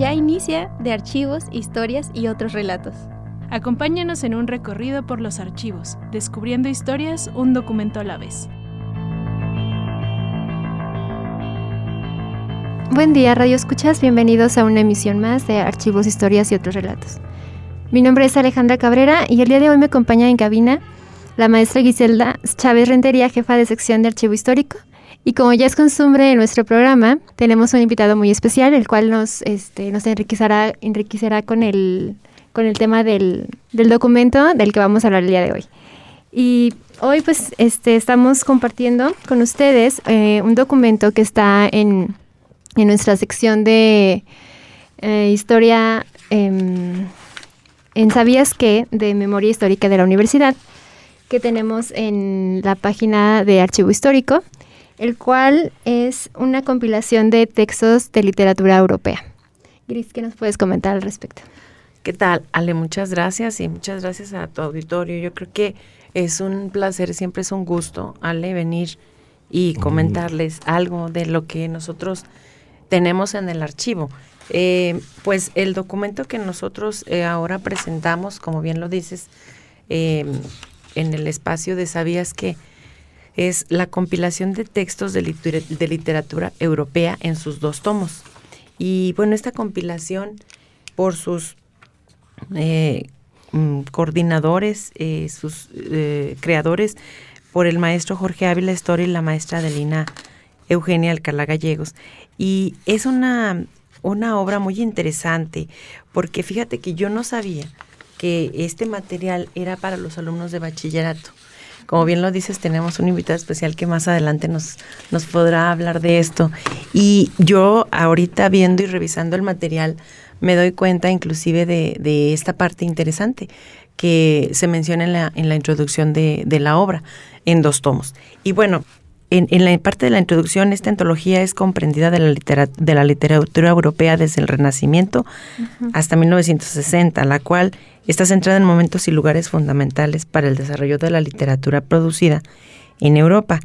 Ya inicia de archivos, historias y otros relatos. Acompáñanos en un recorrido por los archivos, descubriendo historias un documento a la vez. Buen día, Radio Escuchas. Bienvenidos a una emisión más de Archivos, Historias y otros relatos. Mi nombre es Alejandra Cabrera y el día de hoy me acompaña en cabina la maestra Giselda Chávez Rentería, jefa de sección de Archivo Histórico. Y como ya es costumbre en nuestro programa, tenemos un invitado muy especial, el cual nos, este, nos enriquecerá, enriquecerá con, el, con el tema del, del documento del que vamos a hablar el día de hoy. Y hoy pues este, estamos compartiendo con ustedes eh, un documento que está en, en nuestra sección de eh, historia em, en Sabías qué de Memoria Histórica de la Universidad que tenemos en la página de Archivo Histórico, el cual es una compilación de textos de literatura europea. Gris, ¿qué nos puedes comentar al respecto? ¿Qué tal, Ale? Muchas gracias y muchas gracias a tu auditorio. Yo creo que es un placer, siempre es un gusto, Ale, venir y comentarles algo de lo que nosotros tenemos en el archivo. Eh, pues el documento que nosotros eh, ahora presentamos, como bien lo dices, eh, en el espacio de Sabías que es la compilación de textos de, literatura europea en sus dos tomos. Y bueno, esta compilación por sus eh, mm, coordinadores, eh, sus eh, creadores, por el maestro Jorge Ávila Story y la maestra Adelina Eugenia Alcalá Gallegos. Y es una, una obra muy interesante, porque fíjate que yo no sabía que este material era para los alumnos de bachillerato. Como bien lo dices, tenemos un invitado especial que más adelante nos, nos podrá hablar de esto. Y yo ahorita viendo y revisando el material, me doy cuenta inclusive de, de esta parte interesante que se menciona en la, en la introducción de, de la obra, en dos tomos. Y bueno, en, en, la parte de la introducción, esta antología es comprendida de la, de la literatura europea desde el Renacimiento hasta 1960, la cual está centrada en momentos y lugares fundamentales para el desarrollo de la literatura producida en Europa.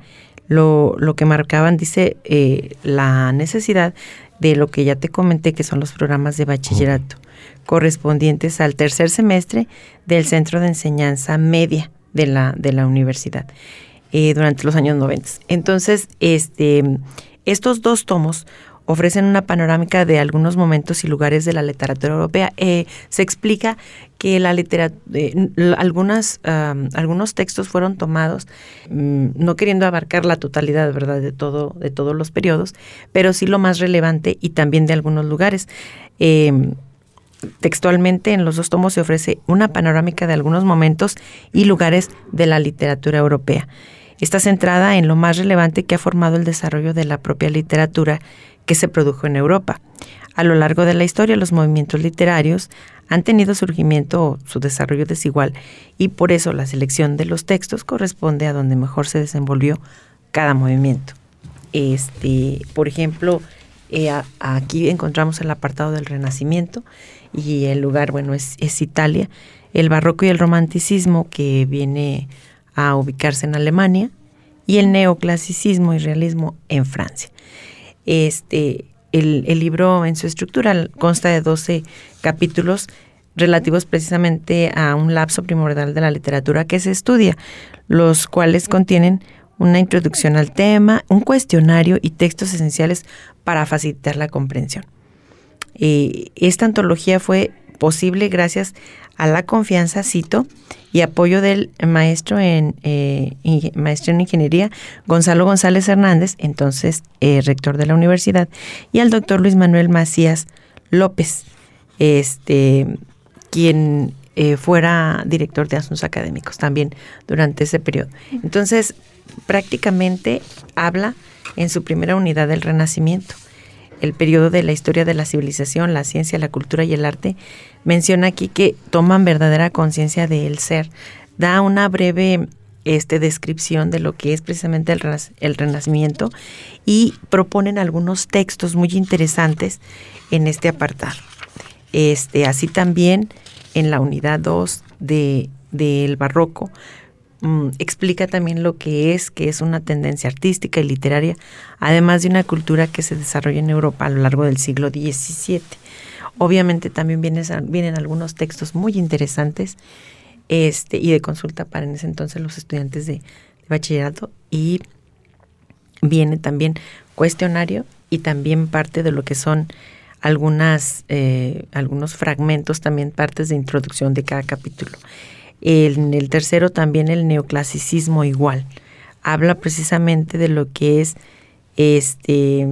Lo, lo que marcaban, dice, eh, la necesidad de lo que ya te comenté, que son los programas de bachillerato, correspondientes al tercer semestre del Centro de Enseñanza Media de la, de la universidad. Eh, durante los años 90. Entonces, este, estos dos tomos ofrecen una panorámica de algunos momentos y lugares de la literatura europea. Eh, se explica que la literatura, eh, algunas, algunos textos fueron tomados, mm, no queriendo abarcar la totalidad, ¿verdad?, de todo, de todos los periodos, pero sí lo más relevante y también de algunos lugares. Textualmente en los dos tomos se ofrece una panorámica de algunos momentos y lugares de la literatura europea. Está centrada en lo más relevante que ha formado el desarrollo de la propia literatura que se produjo en Europa. A lo largo de la historia, los movimientos literarios han tenido surgimiento o su desarrollo desigual y por eso la selección de los textos corresponde a donde mejor se desenvolvió cada movimiento. Este, por ejemplo, eh, aquí encontramos el apartado del Renacimiento y el lugar, bueno, es, es Italia. El barroco y el romanticismo que viene a ubicarse en Alemania y el neoclasicismo y realismo en Francia. Este, el, libro en su estructura consta de 12 capítulos relativos precisamente a un lapso primordial de la literatura que se estudia, los cuales contienen una introducción al tema, un cuestionario y textos esenciales para facilitar la comprensión. Eh, esta antología fue posible gracias a la confianza, cito, y apoyo del maestro en, eh, maestro en ingeniería Gonzalo González Hernández, entonces eh, rector de la universidad, y al doctor Luis Manuel Macías López, este, quien eh, fuera director de asuntos académicos también durante ese periodo. Entonces, prácticamente habla en su primera unidad del Renacimiento el periodo de la historia de la civilización, la ciencia, la cultura y el arte, menciona aquí que toman verdadera conciencia del ser. Da una breve este, descripción de lo que es precisamente el, renacimiento y proponen algunos textos muy interesantes en este apartado. Este, así también en la unidad 2 de, del barroco mm, explica también lo que es, que es una tendencia artística y literaria, además de una cultura que se desarrolla en Europa a lo largo del siglo XVII. Obviamente también vienen, algunos textos muy interesantes este, y de consulta para en ese entonces los estudiantes de, bachillerato y viene también cuestionario y también parte de lo que son algunas, eh, algunos fragmentos, también partes de introducción de cada capítulo. En el tercero también el neoclasicismo igual. Habla precisamente de lo que es este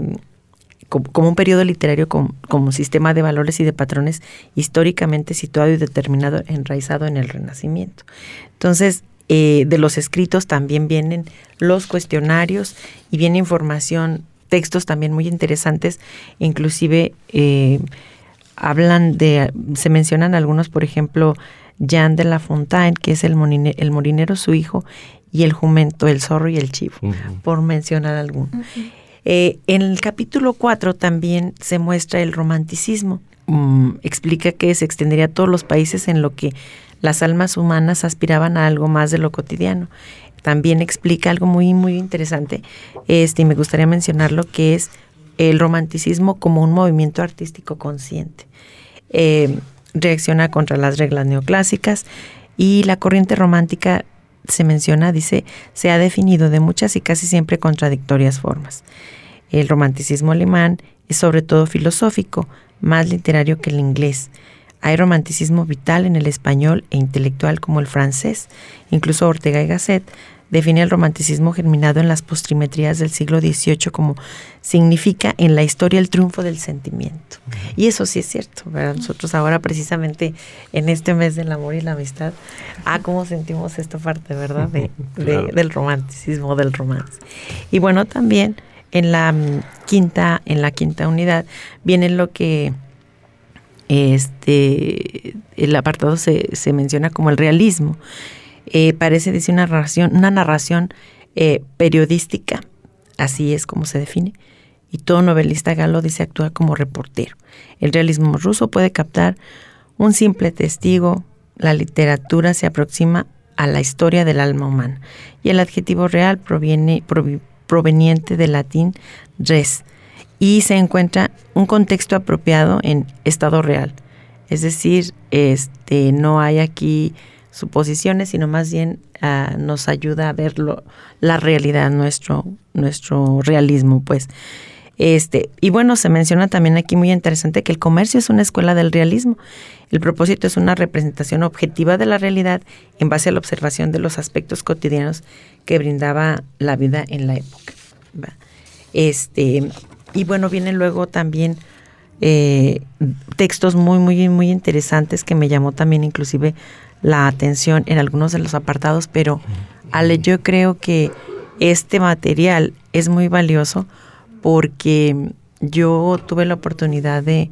como, un periodo literario como, como, sistema de valores y de patrones históricamente situado y determinado, enraizado en el Renacimiento. Entonces, eh, de los escritos también vienen los cuestionarios y viene información, textos también muy interesantes, inclusive eh, hablan de, se mencionan algunos, por ejemplo, Jean de la Fontaine, que es el, el molinero su hijo, y el jumento, el zorro y el chivo, por mencionar alguno. Eh, en el capítulo 4 también se muestra el romanticismo. Mm, explica que se extendería a todos los países en lo que las almas humanas aspiraban a algo más de lo cotidiano. También explica algo muy, muy interesante, este, y me gustaría mencionarlo, que es el romanticismo como un movimiento artístico consciente. Eh, reacciona contra las reglas neoclásicas y la corriente romántica se menciona, dice, se ha definido de muchas y casi siempre contradictorias formas. El romanticismo alemán es sobre todo filosófico, más literario que el inglés. Hay romanticismo vital en el español e intelectual como el francés. Incluso Ortega y Gasset define el romanticismo germinado en las postrimetrías del siglo XVIII como significa en la historia el triunfo del sentimiento. Y eso sí es cierto, Nosotros ahora precisamente en este mes del amor y la amistad, ah, cómo sentimos esta parte, ¿verdad? De, del romanticismo, del romance. Y bueno, también en la mm, quinta, en la quinta unidad viene lo que este el apartado se, se menciona como el realismo. Eh, parece decir una narración, una narración eh, periodística, así es como se define, y todo novelista galo dice actúa como reportero. El realismo ruso puede captar un simple testigo, la literatura se aproxima a la historia del alma humana, y el adjetivo real proviene, proveniente del latín res, y se encuentra un contexto apropiado en estado real. Es decir, este, no hay aquí suposiciones, sino más bien ah, nos ayuda a ver la realidad, nuestro, nuestro realismo, pues. Este, y bueno, se menciona también aquí muy interesante que el comercio es una escuela del realismo. El propósito es una representación objetiva de la realidad en base a la observación de los aspectos cotidianos que brindaba la vida en la época. Este, y bueno, vienen luego también eh, textos muy, muy, muy interesantes que me llamó también inclusive la atención en algunos de los apartados, pero Ale, yo creo que este material es muy valioso porque yo tuve la oportunidad de,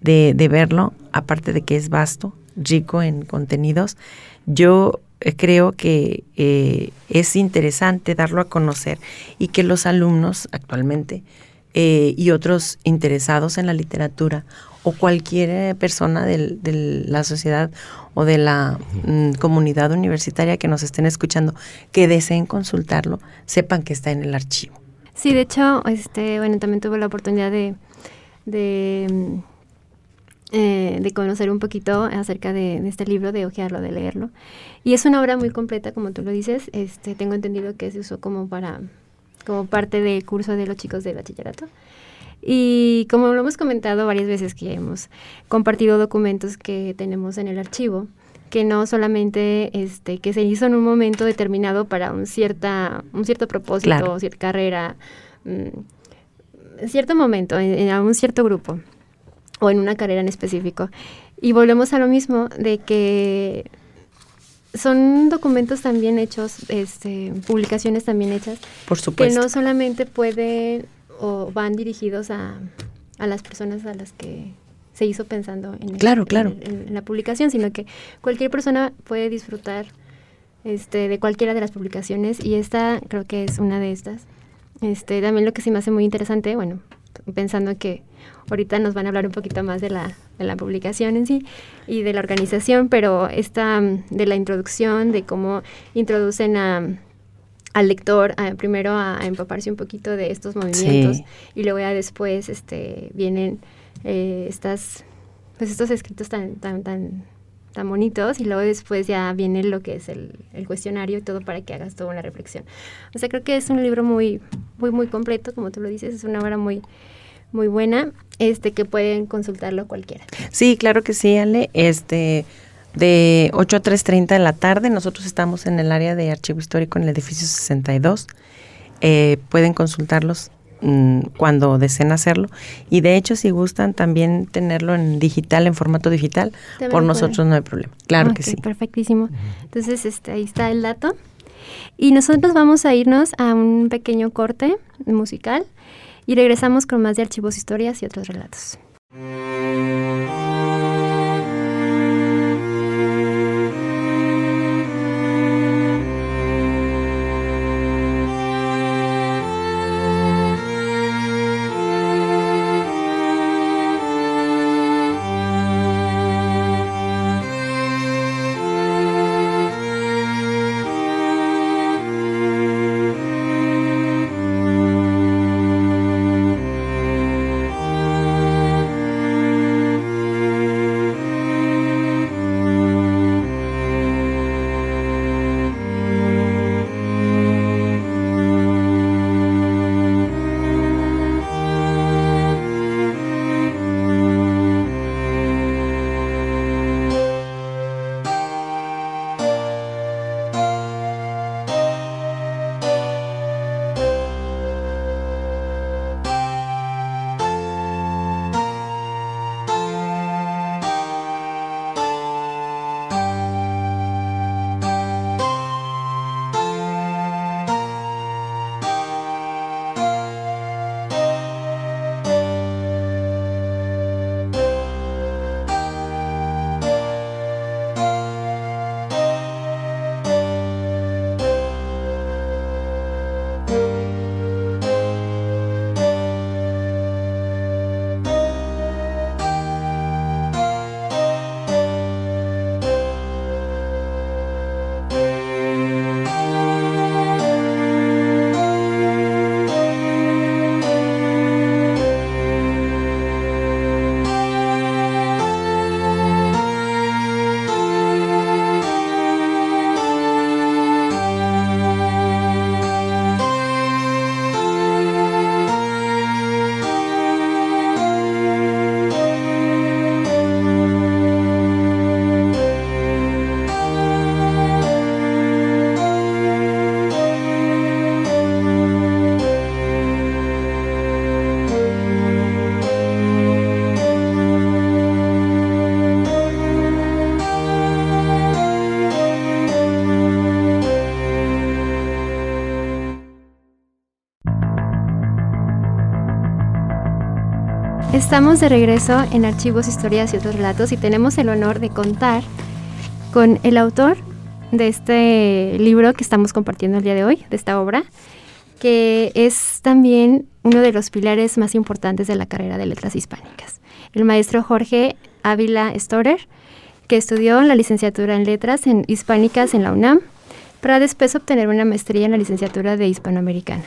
de, verlo, aparte de que es vasto, rico en contenidos, yo creo que eh, es interesante darlo a conocer y que los alumnos actualmente eh, y otros interesados en la literatura o cualquier persona de la sociedad o de la mm, comunidad universitaria que nos estén escuchando que deseen consultarlo, sepan que está en el archivo. Sí, de hecho, este, bueno, también tuve la oportunidad de, de, mm, eh, conocer un poquito acerca de, este libro, de hojearlo, de leerlo. Y es una obra muy completa, como tú lo dices. Este, tengo entendido que se usó como para como parte del curso de los chicos de bachillerato. Y como lo hemos comentado varias veces que hemos compartido documentos que tenemos en el archivo, que no solamente este que se hizo en un momento determinado para un cierta un cierto propósito, cierta carrera, en mm, cierto momento, en, en, un cierto grupo o en una carrera en específico. Y volvemos a lo mismo de que son documentos también hechos, este, publicaciones también hechas, por supuesto, que no solamente pueden o van dirigidos a, a las personas a las que se hizo pensando en, claro, claro. En, la publicación, sino que cualquier persona puede disfrutar este, de cualquiera de las publicaciones y esta creo que es una de estas. Este, también lo que sí me hace muy interesante, bueno, pensando que ahorita nos van a hablar un poquito más de la, de la publicación en sí y de la organización, pero esta de la introducción, de cómo introducen a al lector primero a, empaparse un poquito de estos movimientos y luego ya después este vienen eh, estas pues estos escritos tan tan tan tan bonitos y luego después ya viene lo que es el, el, cuestionario y todo para que hagas toda una reflexión. O sea, creo que es un libro muy, muy, muy completo, como tú lo dices, es una obra muy, muy buena, este, que pueden consultarlo cualquiera. Sí, claro que sí, Ale, este, de 8 a 3.30 de la tarde. Nosotros estamos en el área de archivo histórico en el edificio 62. Eh, pueden consultarlos mm, cuando deseen hacerlo. Y de hecho, si gustan también tenerlo en digital, en formato digital, por nosotros no hay problema. Claro que sí. Perfectísimo. Entonces, este, ahí está el dato. Y nosotros vamos a irnos a un pequeño corte musical y regresamos con más de archivos, historias y otros relatos. Estamos de regreso en Archivos, Historias y otros relatos y tenemos el honor de contar con el autor de este libro que estamos compartiendo el día de hoy, de esta obra, que es también uno de los pilares más importantes de la carrera de letras hispánicas. El maestro Jorge Ávila Storer, que estudió la licenciatura en letras en hispánicas en la UNAM, para después obtener una maestría en la licenciatura de hispanoamericana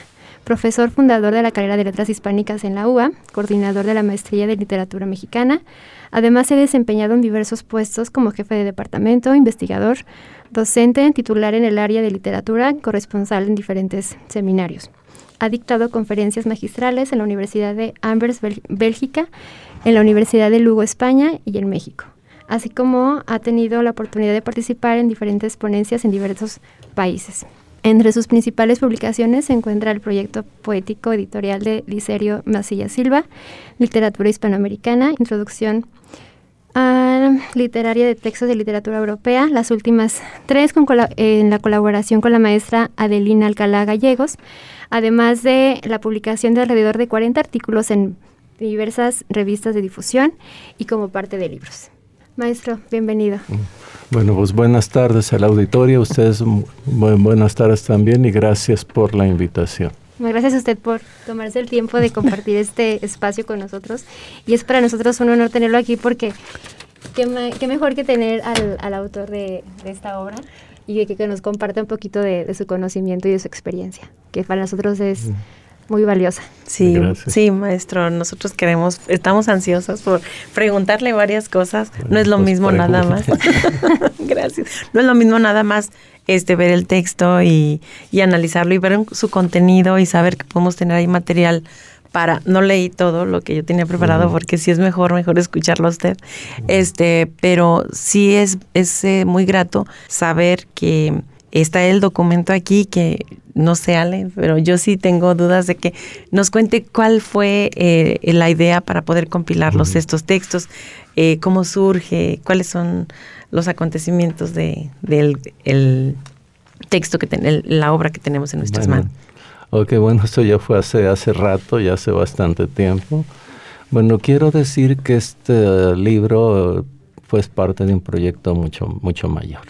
profesor fundador de la carrera de Letras Hispánicas en la UA, coordinador de la Maestría de Literatura Mexicana. Además, se ha desempeñado en diversos puestos como jefe de departamento, investigador, docente, titular en el área de literatura, corresponsal en diferentes seminarios. Ha dictado conferencias magistrales en la Universidad de Ambers, Bélgica, en la Universidad de Lugo, España y en México, así como ha tenido la oportunidad de participar en diferentes ponencias en diversos países. Entre sus principales publicaciones se encuentra el proyecto poético editorial de Licerio Masilla Silva, Literatura Hispanoamericana, Introducción literaria de textos de literatura europea, las últimas tres en la colaboración con la maestra Adelina Alcalá Gallegos, además de la publicación de alrededor de 40 artículos en diversas revistas de difusión y como parte de libros. Maestro, bienvenido. Bueno, pues buenas tardes al auditorio, ustedes buenas tardes también y gracias por la invitación. Gracias a usted por tomarse el tiempo de compartir este espacio con nosotros. Y es para nosotros un honor tenerlo aquí porque qué, mejor que tener al, autor de, esta obra y que, que nos comparta un poquito de, su conocimiento y de su experiencia, que para nosotros es muy valiosa. Sí, sí, maestro, nosotros queremos, estamos ansiosos por preguntarle varias cosas. no es lo pues mismo nada más. Gracias. No es lo mismo nada más este ver el texto y, y analizarlo y ver su contenido y saber que podemos tener ahí material para, no leí todo lo que yo tenía preparado porque sí es mejor, mejor escucharlo a usted. Este, pero sí es, es eh, muy grato saber que está el documento aquí que no sé, Ale, pero yo sí tengo dudas de que nos cuente cuál fue eh, la idea para poder compilarlos estos textos, eh, cómo surge, cuáles son los acontecimientos de, del el texto que ten, la obra que tenemos en nuestras manos. Ok, bueno, esto ya fue hace, hace rato, ya hace bastante tiempo. Bueno, quiero decir que este libro fue parte de un proyecto mucho, mucho mayor.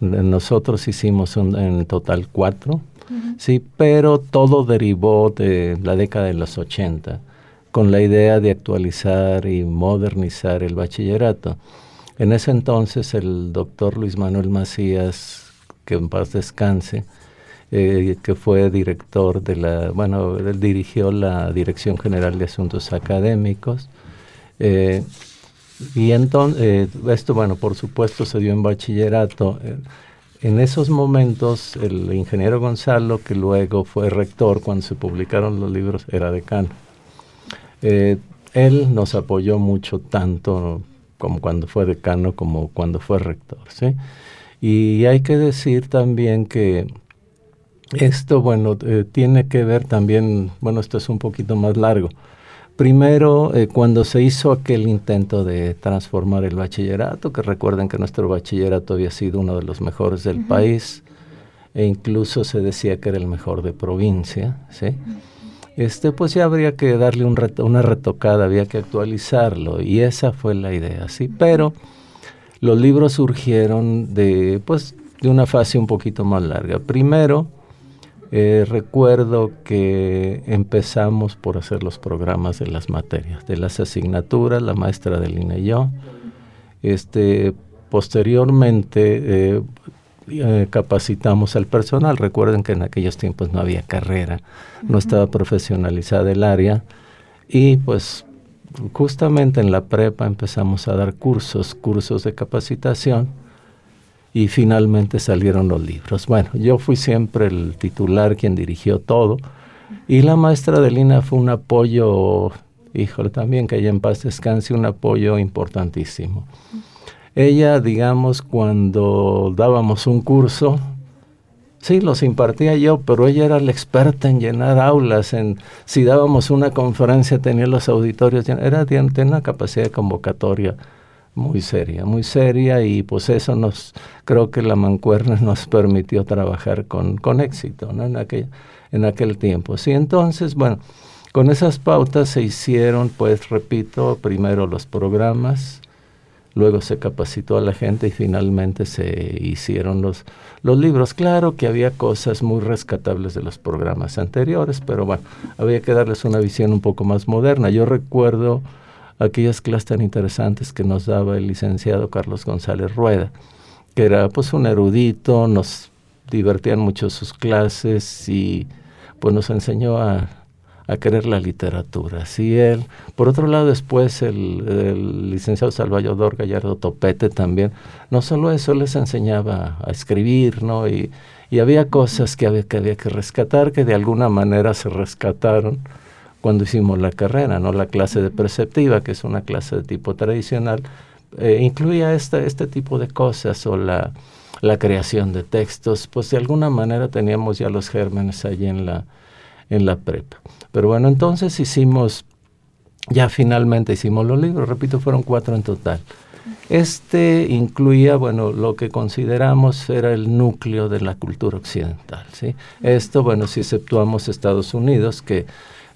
Nosotros hicimos en total cuatro, sí, pero todo derivó de la década de los 80, con la idea de actualizar y modernizar el bachillerato. En ese entonces el doctor Luis Manuel Macías, que en paz descanse, eh, que fue director de la, bueno, él dirigió la Dirección General de Asuntos Académicos. Eh, y entonces, eh, esto, bueno, por supuesto se dio en bachillerato. En esos momentos, el ingeniero Gonzalo, que luego fue rector cuando se publicaron los libros, era decano. él nos apoyó mucho, tanto como cuando fue decano como cuando fue rector. ¿sí? Y hay que decir también que esto, bueno, eh, tiene que ver también, bueno, esto es un poquito más largo. Primero, eh, cuando se hizo aquel intento de transformar el bachillerato, que recuerden que nuestro bachillerato había sido uno de los mejores del país, e incluso se decía que era el mejor de provincia, ¿sí? Este, pues ya habría que darle un una retocada, había que actualizarlo, y esa fue la idea, ¿sí? Pero los libros surgieron de, pues, de una fase un poquito más larga. Primero, eh, recuerdo que empezamos por hacer los programas de las materias, de las asignaturas, la maestra de línea y yo. Este, posteriormente eh, eh, capacitamos al personal. Recuerden que en aquellos tiempos no había carrera, no estaba profesionalizada el área y pues justamente en la prepa empezamos a dar cursos, cursos de capacitación y finalmente salieron los libros. Bueno, yo fui siempre el titular quien dirigió todo y la maestra de Lina fue un apoyo, híjole, también que ella en paz descanse, un apoyo importantísimo. Ella, digamos, cuando dábamos un curso, sí, los impartía yo, pero ella era la experta en llenar aulas, en si dábamos una conferencia tenía los auditorios, era, tenía una capacidad de convocatoria muy seria, muy seria y pues eso nos, creo que la mancuerna nos permitió trabajar con, con éxito ¿no? en, aquel, en aquel tiempo. Sí, entonces, bueno, con esas pautas se hicieron, pues repito, primero los programas, luego se capacitó a la gente y finalmente se hicieron los, los libros. Claro que había cosas muy rescatables de los programas anteriores, pero bueno, había que darles una visión un poco más moderna. Yo recuerdo aquellas clases tan interesantes que nos daba el licenciado Carlos González Rueda, que era pues un erudito, nos divertían mucho sus clases y pues nos enseñó a, querer la literatura. Sí, él. Por otro lado, después el, licenciado Salvador Gallardo Topete también, no solo eso, les enseñaba a escribir, ¿no? Y, y había cosas que había, que había que rescatar, que de alguna manera se rescataron cuando hicimos la carrera, ¿no? La clase de perceptiva, que es una clase de tipo tradicional, eh, incluía este, este tipo de cosas o la, la, creación de textos, pues de alguna manera teníamos ya los gérmenes allí en la, en la prepa. Pero bueno, entonces hicimos, ya finalmente hicimos los libros, repito, fueron cuatro en total. Este incluía, bueno, lo que consideramos era el núcleo de la cultura occidental, ¿sí? Esto, bueno, si exceptuamos Estados Unidos, que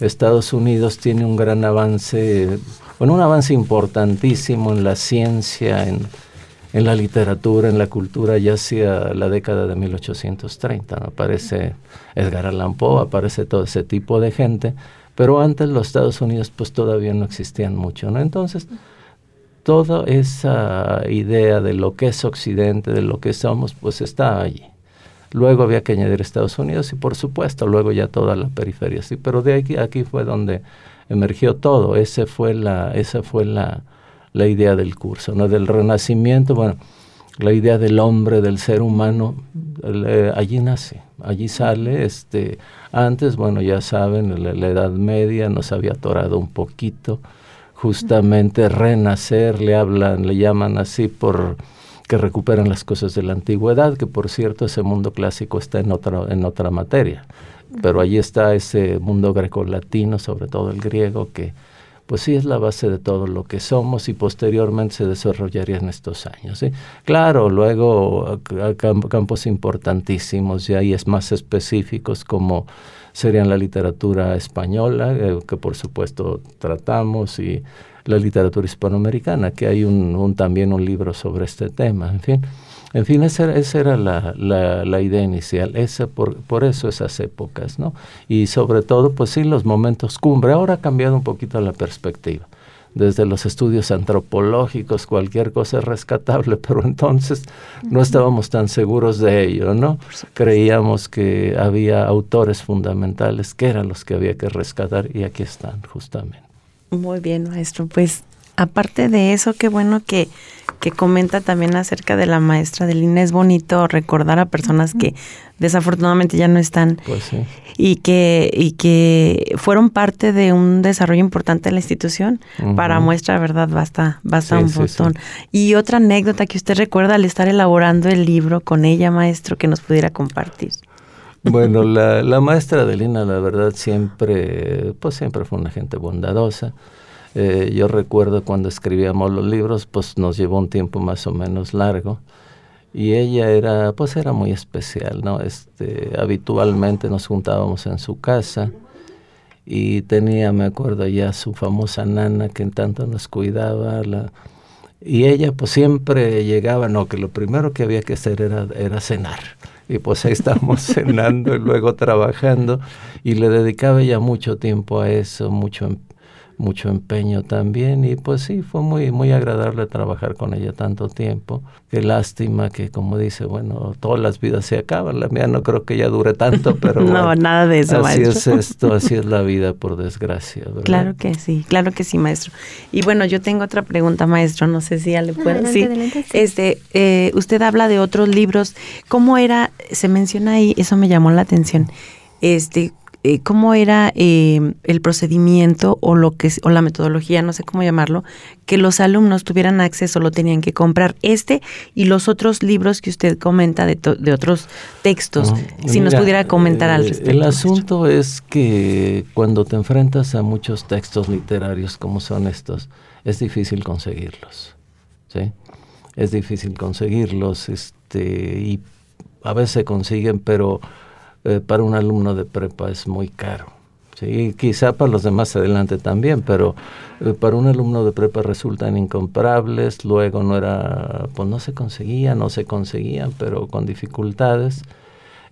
Estados Unidos tiene un gran avance, bueno, un avance importantísimo en la ciencia, en, en la literatura, en la cultura, ya hacia la década de 1830. ¿no? Aparece Edgar Allan Poe, aparece todo ese tipo de gente, pero antes los Estados Unidos pues todavía no existían mucho. ¿no? Entonces, toda esa idea de lo que es Occidente, de lo que somos, pues está allí. Luego había que añadir Estados Unidos y por supuesto luego ya toda la periferia. Sí, pero de aquí, aquí fue donde emergió todo. Ese fue la, esa fue la, idea del curso, ¿no? Del renacimiento, bueno, la idea del hombre, del ser humano, eh, allí nace, allí sale, este, antes, bueno, ya saben, la, la, Edad Media nos había atorado un poquito, justamente renacer, le hablan, le llaman así por que recuperan las cosas de la antigüedad, que por cierto ese mundo clásico está en otra, en otra materia, pero allí está ese mundo grecolatino, sobre todo el griego, que pues sí es la base de todo lo que somos y posteriormente se desarrollaría en estos años. ¿sí? Claro, luego campos importantísimos ya y es más específicos como serían la literatura española, eh, que por supuesto tratamos, y la literatura hispanoamericana, que hay un, un, también un libro sobre este tema, en fin. En fin, esa, esa era la, la, la, idea inicial, esa por, por eso esas épocas, ¿no? Y sobre todo, pues sí, los momentos cumbre. Ahora ha cambiado un poquito la perspectiva. Desde los estudios antropológicos, cualquier cosa es rescatable, pero entonces no estábamos tan seguros de ello, ¿no? Creíamos que había autores fundamentales que eran los que había que rescatar y aquí están, justamente. Muy bien, maestro. Pues aparte de eso, qué bueno que, que comenta también acerca de la maestra de Lina. Es bonito recordar a personas que desafortunadamente ya no están pues sí. y que y que fueron parte de un desarrollo importante de la institución. Uh -huh. Para muestra, verdad, basta basta sí, un botón. Sí, y otra anécdota que usted recuerda al estar elaborando el libro con ella, maestro, que nos pudiera compartir. Bueno, la, la maestra de Lina, la verdad, siempre, pues siempre fue una gente bondadosa. Eh, yo recuerdo cuando escribíamos los libros, pues nos llevó un tiempo más o menos largo. Y ella era, pues era muy especial, ¿no? Este, habitualmente nos juntábamos en su casa y tenía, me acuerdo ya, su famosa nana que en tanto nos cuidaba. La, y ella pues siempre llegaba, no, que lo primero que había que hacer era, era cenar. Y pues ahí estábamos cenando y luego trabajando y le dedicaba ya mucho tiempo a eso, mucho mucho empeño también y pues sí, fue muy, muy agradable trabajar con ella tanto tiempo. Qué lástima que como dice, bueno, todas las vidas se acaban, la mía no creo que ya dure tanto, pero... no, bueno, nada de eso, Así maestro. es esto, así es la vida, por desgracia. ¿verdad? Claro que sí, claro que sí, maestro. Y bueno, yo tengo otra pregunta, maestro, no sé si ya le puedo... Adelante, sí. adelante, sí. Este, eh, usted habla de otros libros, ¿cómo era, se menciona ahí, eso me llamó la atención, este, eh, cómo era eh, el procedimiento o lo que o la metodología, no sé cómo llamarlo, que los alumnos tuvieran acceso, lo tenían que comprar este y los otros libros que usted comenta de, de otros textos. No, si mira, nos pudiera comentar al eh, respecto. El asunto es que cuando te enfrentas a muchos textos literarios como son estos, es difícil conseguirlos. ¿sí? Es difícil conseguirlos este, y a veces se consiguen, pero eh, para un alumno de prepa es muy caro. Quizá para los demás adelante también, pero eh, para un alumno de prepa resultan incomparables, luego no era, pues no se conseguían, no se conseguían, pero con dificultades.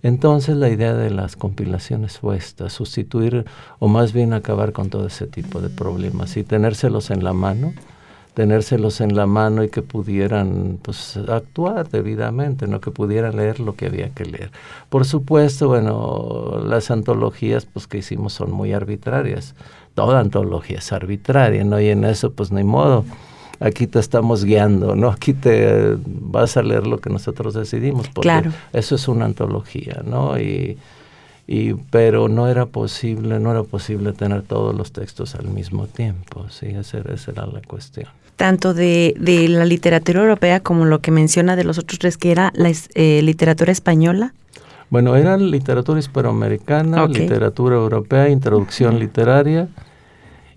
Entonces la idea de las compilaciones fue esta, sustituir o más bien acabar con todo ese tipo de problemas y tenérselos en la mano tenérselos en la mano y que pudieran pues, actuar debidamente, no que pudieran leer lo que había que leer. Por supuesto, bueno, las antologías pues que hicimos son muy arbitrarias. Toda antología es arbitraria, ¿no? Y en eso pues ni modo. Aquí te estamos guiando, ¿no? Aquí te vas a leer lo que nosotros decidimos, porque claro. eso es una antología, ¿no? Y, y, pero no era posible, no era posible tener todos los textos al mismo tiempo, sí, esa, esa era la cuestión tanto de, de, la literatura europea como lo que menciona de los otros tres, que era la eh, literatura española. Bueno, era literatura hispanoamericana, okay. literatura europea, introducción literaria,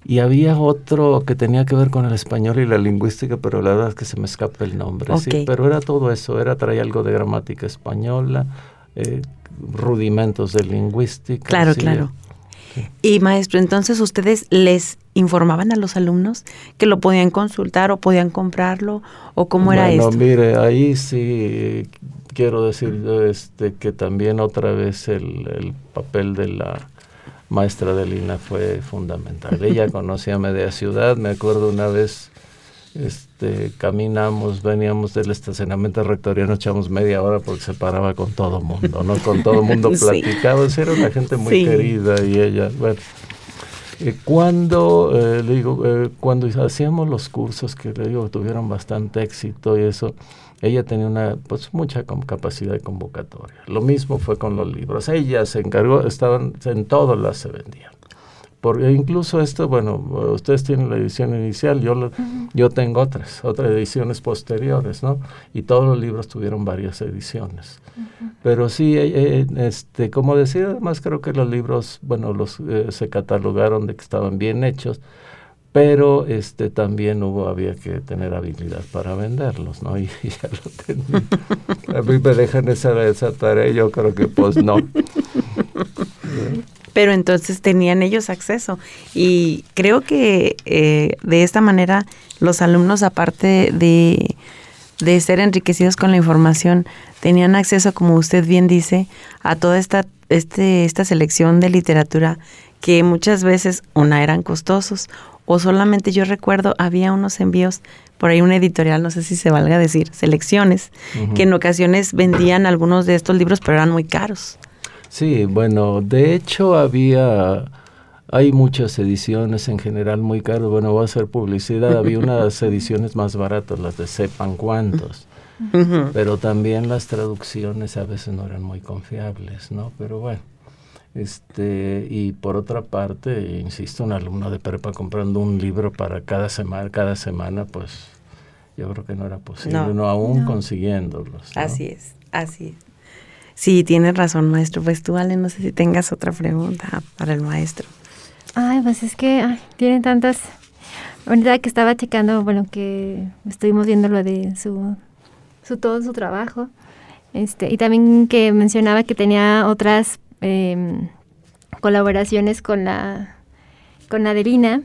y había otro que tenía que ver con el español y la lingüística, pero la verdad es que se me escapa el nombre, okay. sí, pero era todo eso, era traer algo de gramática española, eh, rudimentos de lingüística. Claro, sí, claro. Sí. Y maestro, entonces ustedes les informaban a los alumnos que lo podían consultar o podían comprarlo o cómo era bueno, esto? mire, ahí sí quiero decir este, que también otra vez el, el papel de la maestra de Lina fue fundamental. Ella conocía media ciudad, me acuerdo una vez este, caminamos, veníamos del estacionamiento rectoriano, echamos media hora porque se paraba con todo mundo, ¿no? Con todo mundo Sí. platicaba, era una gente muy Sí. querida y ella, bueno. Eh, cuando, eh, le digo, eh, cuando hacíamos los cursos que le digo tuvieron bastante éxito y eso, ella tenía una, pues mucha capacidad de convocatoria. Lo mismo fue con los libros. Ella se encargó, estaban en todos las se vendían. Porque incluso esto, bueno, ustedes tienen la edición inicial, yo, lo- yo tengo otras, otras ediciones posteriores, ¿no? Y todos los libros tuvieron varias ediciones. Pero sí, eh, eh, este, como decía, además creo que los libros, bueno, los eh, se catalogaron de que estaban bien hechos, pero este también hubo, había que tener habilidad para venderlos, ¿no? Y, ya lo tenía. A mí me dejan esa, esa tarea, yo creo que pues no. Pero entonces tenían ellos acceso. Y creo que eh, de esta manera los alumnos, aparte de, de ser enriquecidos con la información, tenían acceso, como usted bien dice, a toda esta, este, esta selección de literatura que muchas veces, una, eran costosos o solamente yo recuerdo había unos envíos por ahí una editorial, no sé si se valga decir, selecciones, que en ocasiones vendían algunos de estos libros, pero eran muy caros. Sí, bueno, de hecho había, hay muchas ediciones en general muy caras. Bueno, voy a hacer publicidad. Había unas ediciones más baratas, las de sepan cuántos. Pero también las traducciones a veces no eran muy confiables, ¿no? Pero bueno, este, y por otra parte, insisto, un alumno de prepa comprando un libro para cada semana, cada semana, pues yo creo que no era posible, No. no, aún No. consiguiéndolos. ¿no? Así es, así es. Sí, tienes razón, maestro. Pues tú, Ale, no sé si tengas otra pregunta para el maestro. Ay, pues es que ay, tienen tantas. Ahorita que estaba checando, bueno, que estuvimos viendo lo de su, su todo su trabajo. Este, y también que mencionaba que tenía otras em, colaboraciones con la con Adelina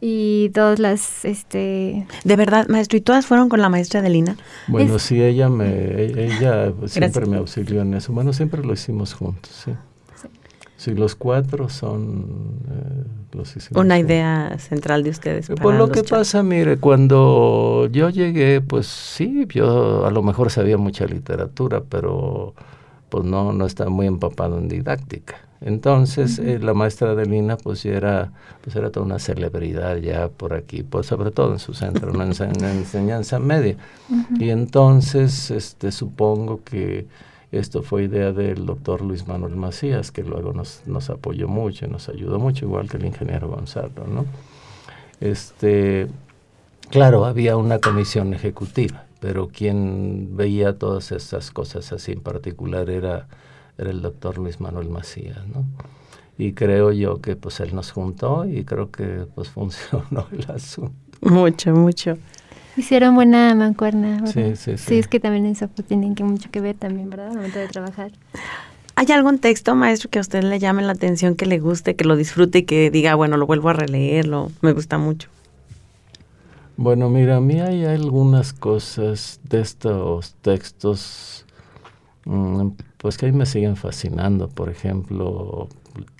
y todas las este De verdad, maestro, ¿y todas fueron con la maestra Adelina? Bueno, Es- sí, ella me, e- ella siempre Gracias. me auxilió en eso. Bueno, siempre lo hicimos juntos, sí. Sí, los cuatro son eh, los hicimos Una juntos. idea central de ustedes. Eh, Pues lo los que chavos. pasa, mire, cuando yo llegué, pues sí, yo a lo mejor sabía mucha literatura, pero pues no, no estaba muy empapado en didáctica. Entonces, eh, la maestra Adelina, pues era, pues era toda una celebridad ya por aquí, pues sobre todo en su centro, en enseñanza media. Y entonces, este, supongo que esto fue idea del doctor Luis Manuel Macías, que luego nos, nos apoyó mucho, nos ayudó mucho, igual que el ingeniero Gonzalo, ¿no? Este, claro, había una comisión ejecutiva, pero quien veía todas esas cosas así en particular era, era el doctor Luis Manuel Macías, ¿no? Y creo yo que pues él nos juntó y creo que pues funcionó el asunto. Mucho, mucho. hicieron buena mancuerna. ¿verdad? Sí, sí, sí. Sí, es que también eso pues, tienen que mucho que ver también, ¿verdad? Al momento de trabajar. ¿Hay algún texto, maestro, que a usted le llame la atención, que le guste, que lo disfrute y que diga, bueno, lo vuelvo a releerlo? Me gusta mucho. Bueno, mira, a mí hay algunas cosas de estos textos, mm, pues que a mí me siguen fascinando. Por ejemplo,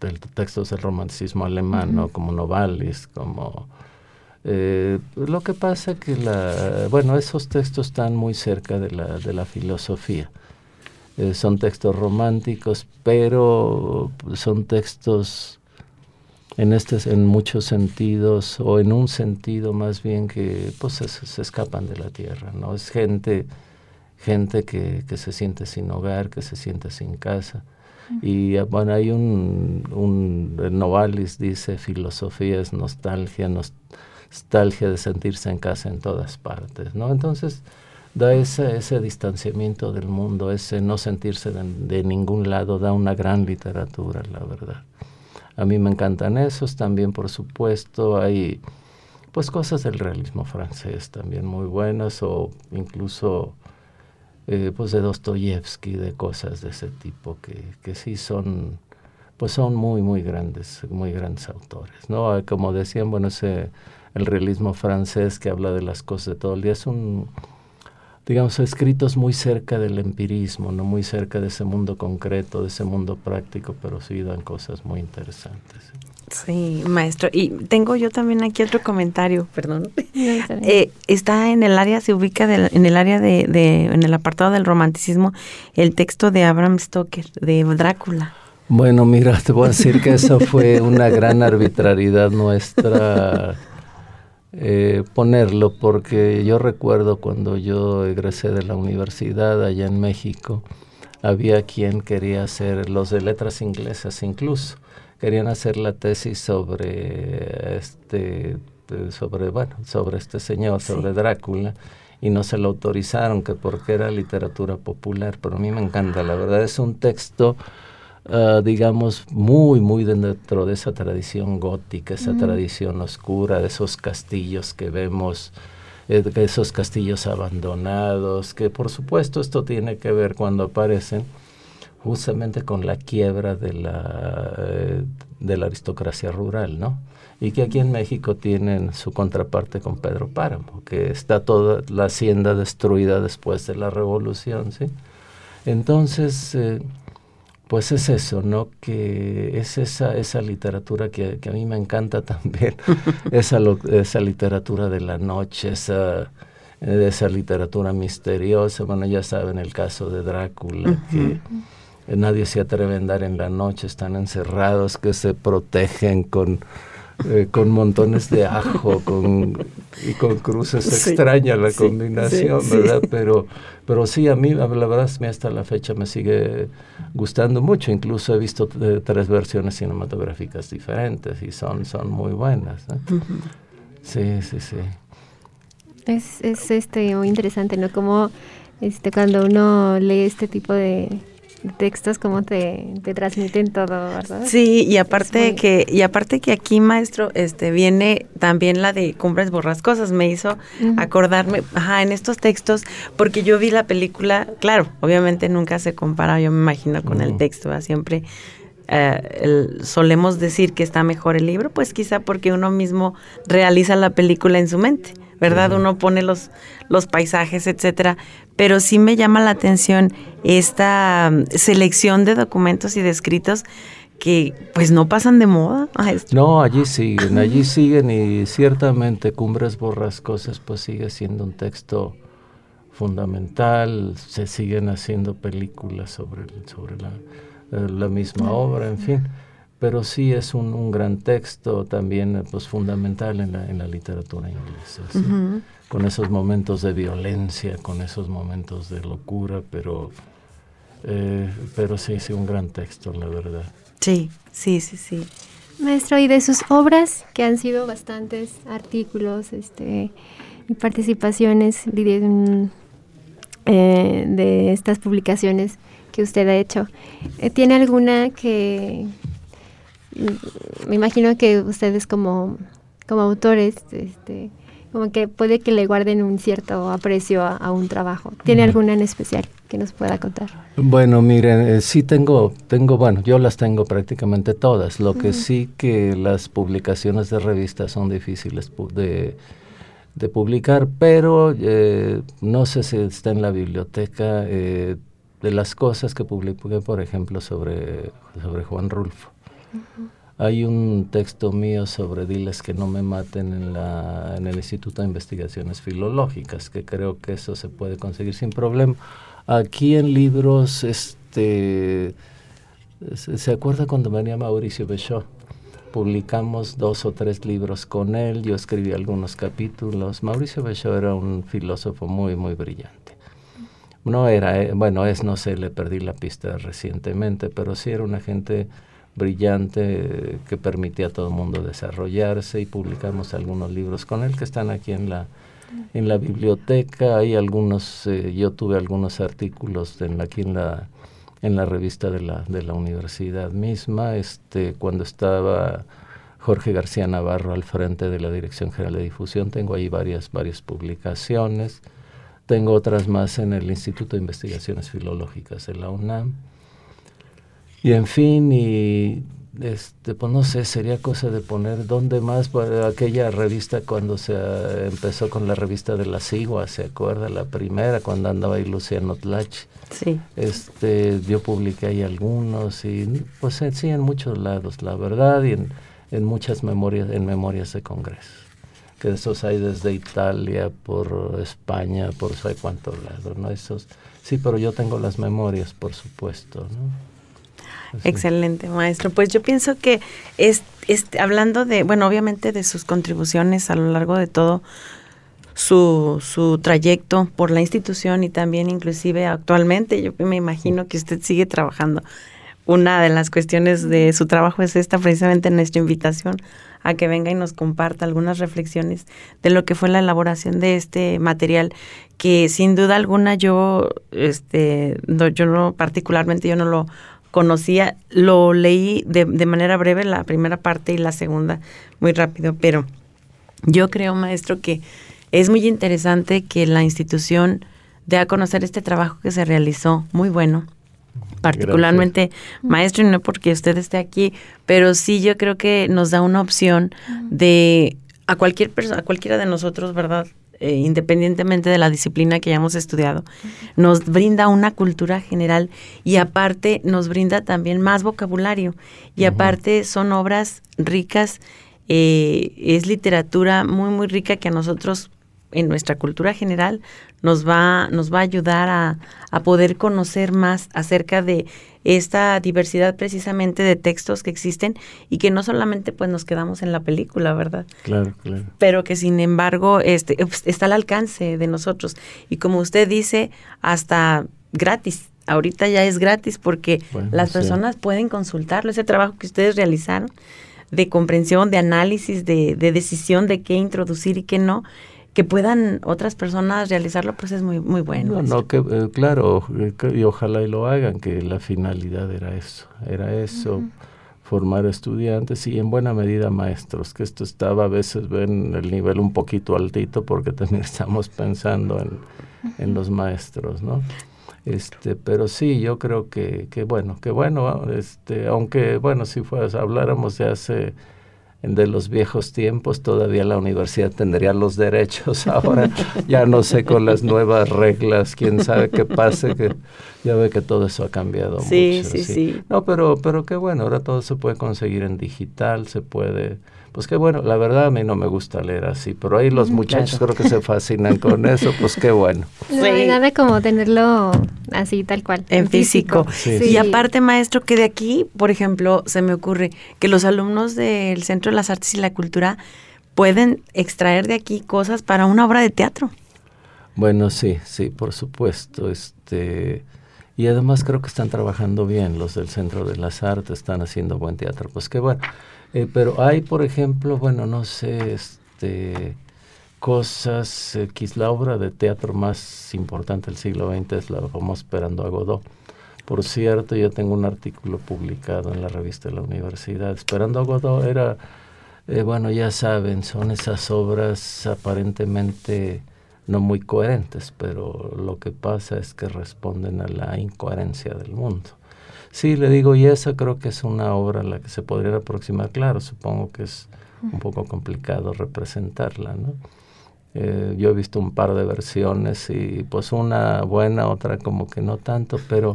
de textos del romanticismo alemán, ¿no? como Novalis, como... eh, lo que pasa que la, bueno, esos textos están muy cerca de la, de la filosofía. Eh, son textos románticos, pero son textos en este en muchos sentidos o en un sentido más bien que pues se, se escapan de la tierra no es gente gente que, que se siente sin hogar que se siente sin casa. Y ah, bueno hay un, un Novalis dice filosofía es nostalgia nos- nostalgia de sentirse en casa en todas partes no entonces da ese, ese distanciamiento del mundo ese no sentirse de, de ningún lado da una gran literatura la verdad a mí me encantan esos, también por supuesto hay pues cosas del realismo francés también muy buenas o incluso eh, pues de Dostoyevsky, de cosas de ese tipo que, que sí son pues son muy, muy grandes, muy grandes autores, ¿no? Como decían, bueno, ese, el realismo francés que habla de las cosas de todo el día es un, digamos, escritos muy cerca del empirismo, no muy cerca de ese mundo concreto, de ese mundo práctico, pero sí dan cosas muy interesantes. Sí, maestro. Y tengo yo también aquí otro comentario, perdón. Eh, está en el área, se ubica en el área de, de, en el apartado del romanticismo, el texto de Abraham Stoker, de Drácula. Bueno, mira, te voy a decir que eso fue una gran arbitrariedad nuestra eh, ponerlo, porque yo recuerdo cuando yo egresé de la universidad allá en México, había quien quería hacer, los de letras inglesas incluso, querían hacer la tesis sobre este, sobre, bueno, sobre este señor, sobre Drácula, y no se lo autorizaron, que porque era literatura popular, pero a mí me encanta, la verdad es un texto Ah, digamos, muy, muy dentro de esa tradición gótica, esa tradición oscura, de esos castillos que vemos, eh, esos castillos abandonados, que por supuesto esto tiene que ver cuando aparecen justamente con la quiebra de la, eh, de la aristocracia rural, ¿no? Y que aquí en México tienen su contraparte con Pedro Páramo, que está toda la hacienda destruida después de la revolución, ¿sí? Entonces, eh, pues es eso, ¿no? Que es esa, esa literatura que, a mí me encanta también, esa, esa literatura de la noche, esa, esa literatura misteriosa. Bueno, ya saben el caso de Drácula, que nadie se atreve a andar en la noche, están encerrados, que se protegen con eh, con montones de ajo con, y con cruces extraña la combinación, ¿verdad? Pero, pero sí, a mí la verdad hasta la fecha me sigue gustando mucho. Incluso he visto eh, tres versiones cinematográficas diferentes y son, son muy buenas. Sí, sí, sí. Es, es este muy interesante, ¿no? Como este cuando uno lee este tipo de textos como te, te, transmiten todo, ¿verdad? Sí, y aparte que y aparte que aquí maestro este viene también la de Cumbres borrascosas, me hizo acordarme, ajá, en estos textos porque yo vi la película, claro, obviamente nunca se compara, yo me imagino con el texto, siempre eh, solemos decir que está mejor el libro, pues quizá porque uno mismo realiza la película en su mente. ¿Verdad? Uno pone los, los paisajes, etcétera. Pero sí me llama la atención esta um, selección de documentos y de escritos que pues no pasan de moda. No, allí siguen, allí siguen y ciertamente Cumbres Borrascosas pues sigue siendo un texto fundamental, se siguen haciendo películas sobre, sobre la, eh, la misma obra, en fin pero sí es un, un, gran texto también eh, pues fundamental en la, en la literatura inglesa, con esos momentos de violencia, con esos momentos de locura, pero, eh, pero sí, sí, un gran texto, la verdad. Sí, sí, sí, sí. Maestro, y de sus obras, que han sido bastantes artículos este, y participaciones de, eh, de estas publicaciones que usted ha hecho, ¿tiene alguna que, me imagino que ustedes como, como autores, este, como que puede que le guarden un cierto aprecio a, un trabajo. ¿Tiene alguna en especial que nos pueda contar? Bueno, miren, eh, sí tengo, tengo, bueno, yo las tengo prácticamente todas. Lo que sí que las publicaciones de revistas son difíciles de, de publicar, pero eh, no sé si está en la biblioteca eh, de las cosas que publiqué, por ejemplo, sobre, sobre Juan Rulfo. Hay un texto mío sobre Diles que no me maten en, el Instituto de Investigaciones Filológicas, que creo que eso se puede conseguir sin problema. Aquí en libros, este, ¿se, acuerda cuando venía Mauricio Bechot? Publicamos dos o tres libros con él, yo escribí algunos capítulos. Mauricio Bechot era un filósofo muy, muy brillante. No era, eh, bueno, es, no sé, le perdí la pista recientemente, pero sí era una gente brillante que permitía a todo el mundo desarrollarse y publicamos algunos libros con él que están aquí en la en la biblioteca. Hay algunos eh, yo tuve algunos artículos en aquí en la en la revista de la de la universidad misma. Este cuando estaba Jorge García Navarro al frente de la Dirección General de Difusión tengo ahí varias varias publicaciones. Tengo otras más en el Instituto de Investigaciones Filológicas de la UNAM y en fin, y este, pues no sé, sería cosa de poner dónde más, aquella revista cuando se eh, empezó con la revista de la Sigua, ¿se acuerda? La primera, cuando andaba ahí Luciano Tlach. Sí. Este, yo publiqué ahí algunos y pues sí, en muchos lados, la verdad, y en, en muchas memorias, en memorias de congreso. Que esos hay desde Italia, por España, por sé cuántos lados, ¿no? Esos, sí, pero yo tengo las memorias, por supuesto, ¿no? Excelente, maestro. Pues yo pienso que es, hablando de, bueno, obviamente de sus contribuciones a lo largo de todo su, su trayecto por la institución y también inclusive actualmente, yo me imagino que usted sigue trabajando. Una de las cuestiones de su trabajo es esta, precisamente nuestra invitación a que venga y nos comparta algunas reflexiones de lo que fue la elaboración de este material que sin duda alguna yo este yo no particularmente yo no lo conocía, lo leí de, de, manera breve, la primera parte y la segunda muy rápido, pero yo creo, maestro, que es muy interesante que la institución dé a conocer este trabajo que se realizó, muy bueno, particularmente maestro, y no porque usted esté aquí, pero sí yo creo que nos da una opción de a cualquier persona, a cualquiera de nosotros, ¿verdad? Eh, independientemente de la disciplina que hayamos estudiado, nos brinda una cultura general y aparte nos brinda también más vocabulario. Y aparte son obras ricas, eh, es literatura muy, muy rica que a nosotros en nuestra cultura general nos va, nos va a ayudar a, a, poder conocer más acerca de esta diversidad precisamente de textos que existen y que no solamente pues nos quedamos en la película, ¿verdad? Claro, claro. Pero que sin embargo este, está al alcance de nosotros. Y como usted dice, hasta gratis. Ahorita ya es gratis porque las personas pueden consultarlo, ese trabajo que ustedes realizaron de comprensión, de análisis, de, de decisión de qué introducir y qué no que puedan otras personas realizarlo, pues es muy muy bueno. No, no, que eh, claro, y ojalá y lo hagan, que la finalidad era eso, era eso, formar estudiantes y en buena medida maestros, que esto estaba a veces ven el nivel un poquito altito porque también estamos pensando en, en los maestros, ¿no? Este, pero sí, yo creo que, que bueno, que bueno, este, aunque bueno, si fueras, habláramos de hace de los viejos tiempos, todavía la universidad tendría los derechos. Ahora ya no sé con las nuevas reglas, quién sabe qué pase, que ya ve que todo eso ha cambiado sí, mucho. Sí, sí, sí. No, pero, pero qué bueno, ahora todo se puede conseguir en digital, se puede pues qué bueno, la verdad a mí no me gusta leer así, pero ahí los muchachos creo que se fascinan con eso, pues qué bueno. No hay nada como tenerlo así tal cual. En, físico. Y aparte, maestro, que de aquí, por ejemplo, se me ocurre que los alumnos del Centro de las Artes y la Cultura pueden extraer de aquí cosas para una obra de teatro. Bueno, sí, sí, por supuesto. Este, y además creo que están trabajando bien los del Centro de las Artes, están haciendo buen teatro. Pues qué bueno. Eh, pero hay, por ejemplo, bueno, no sé, este, cosas, eh, la obra de teatro más importante del siglo XX es la famosa Esperando a Godot. Por cierto, yo tengo un artículo publicado en la revista de la universidad. Esperando a Godot era, eh, bueno, ya saben, son esas obras aparentemente no muy coherentes, pero lo que pasa es que responden a la incoherencia del mundo. Sí, le digo, y esa creo que es una obra a la que se podría aproximar. Claro, supongo que es un poco complicado representarla, ¿no? Eh, yo he visto un par de versiones y pues una buena, otra como que no tanto, pero,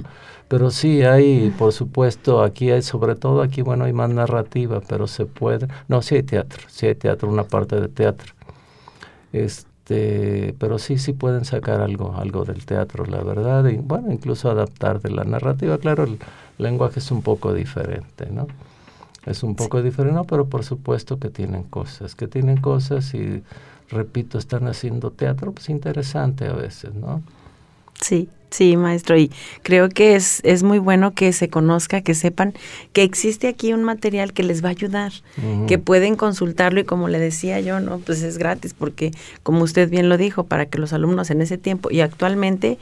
pero sí hay, por supuesto, aquí hay, sobre todo aquí, bueno, hay más narrativa, pero se puede, no, sí hay teatro, sí hay teatro, una parte de teatro. Este, pero sí, sí pueden sacar algo, algo del teatro, la verdad, y bueno, incluso adaptar de la narrativa, claro, el, lenguaje es un poco diferente, ¿no? Es un poco diferente, ¿no? pero por supuesto que tienen cosas, que tienen cosas y, repito, están haciendo teatro, pues interesante a veces, ¿no? Sí, sí, maestro, y creo que es, es muy bueno que se conozca, que sepan que existe aquí un material que les va a ayudar, que pueden consultarlo y como le decía yo, no, pues es gratis, porque como usted bien lo dijo, para que los alumnos en ese tiempo y actualmente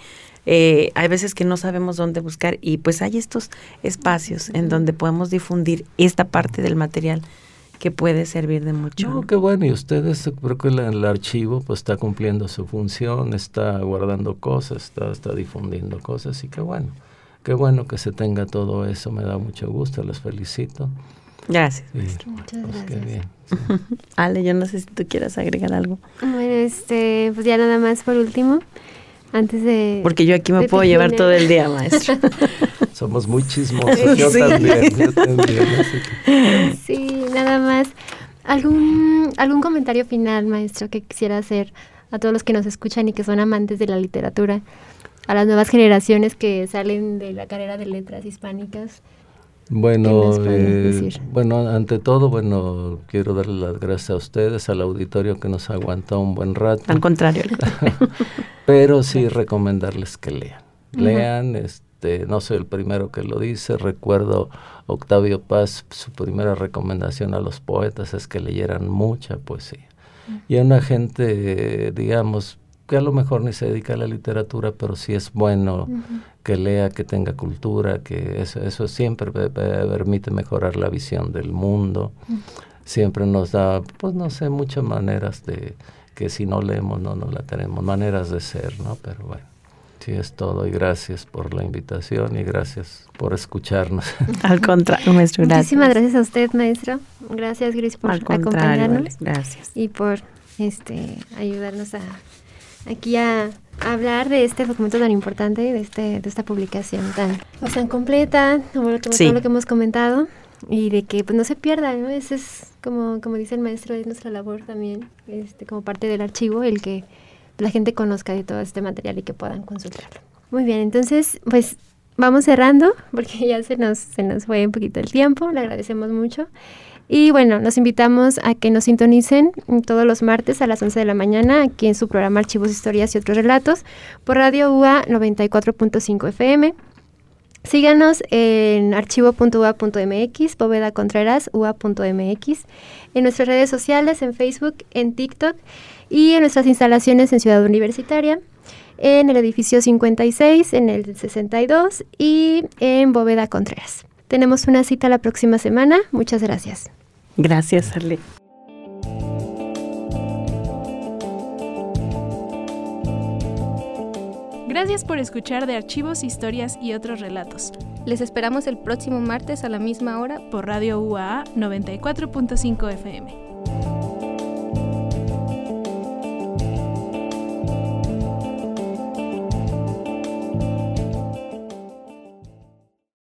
eh, hay veces que no sabemos dónde buscar y pues hay estos espacios en donde podemos difundir esta parte del material que puede servir de mucho. No, qué bueno, y ustedes, creo que el, archivo pues está cumpliendo su función, está guardando cosas, está, está difundiendo cosas y qué bueno. qué bueno que se tenga todo eso, me da mucho gusto, les felicito. Gracias. Muchas pues, gracias. Ale, yo no sé si tú quieras agregar algo. Bueno, este, pues ya nada más por último, antes de... Porque yo aquí me puedo llevar todo el día, maestro. Somos muy chismosos, yo también, yo también. Sí, nada más. ¿Algún, ¿Algún comentario final, maestro, que quisiera hacer a todos los que nos escuchan y que son amantes de la literatura? A las nuevas generaciones que salen de la carrera de letras hispánicas. Bueno, eh, bueno, ante todo, bueno, quiero darle las gracias a ustedes, al auditorio que nos aguantó un buen rato. Al contrario. Pero sí recomendarles que lean. Lean, este, no soy el primero que lo dice, recuerdo Octavio Paz, su primera recomendación a los poetas es que leyeran mucha poesía. Y a una gente, digamos, que a lo mejor ni se dedica a la literatura, pero sí es bueno que lea, que tenga cultura, que eso, eso siempre permite mejorar la visión del mundo. Siempre nos da, pues no sé, muchas maneras de que si no leemos no, no la tenemos, maneras de ser, ¿no? Pero bueno. Sí, es todo y gracias por la invitación y gracias por escucharnos. Al contrario, maestro, gracias. Muchísimas gracias a usted, maestro. Gracias, Gris, por acompañarnos. gracias. Y por este ayudarnos a aquí a, hablar de este documento tan importante, de, este, de esta publicación tan, tan completa, como, todo lo que hemos comentado, y de que pues, no se pierda, ¿no? Ese es, como, como dice el maestro, es nuestra labor también, este, como parte del archivo, el que la gente conozca de todo este material y que puedan consultarlo. Muy bien, entonces, pues vamos cerrando, porque ya se nos, se nos fue un poquito el tiempo, le agradecemos mucho. Y bueno, nos invitamos a que nos sintonicen todos los martes a las 11 de la mañana aquí en su programa Archivos, Historias y otros relatos por Radio UA 94.5 FM. Síganos en archivo.ua.mx, Bóveda Contreras, ua.mx, en nuestras redes sociales, en Facebook, en TikTok y en nuestras instalaciones en Ciudad Universitaria, en el edificio 56, en el 62 y en Bóveda Contreras. Tenemos una cita la próxima semana. Muchas gracias. Gracias, Ale. Gracias por escuchar de archivos, historias y otros relatos. Les esperamos el próximo martes a la misma hora por Radio UAA 94.5 FM.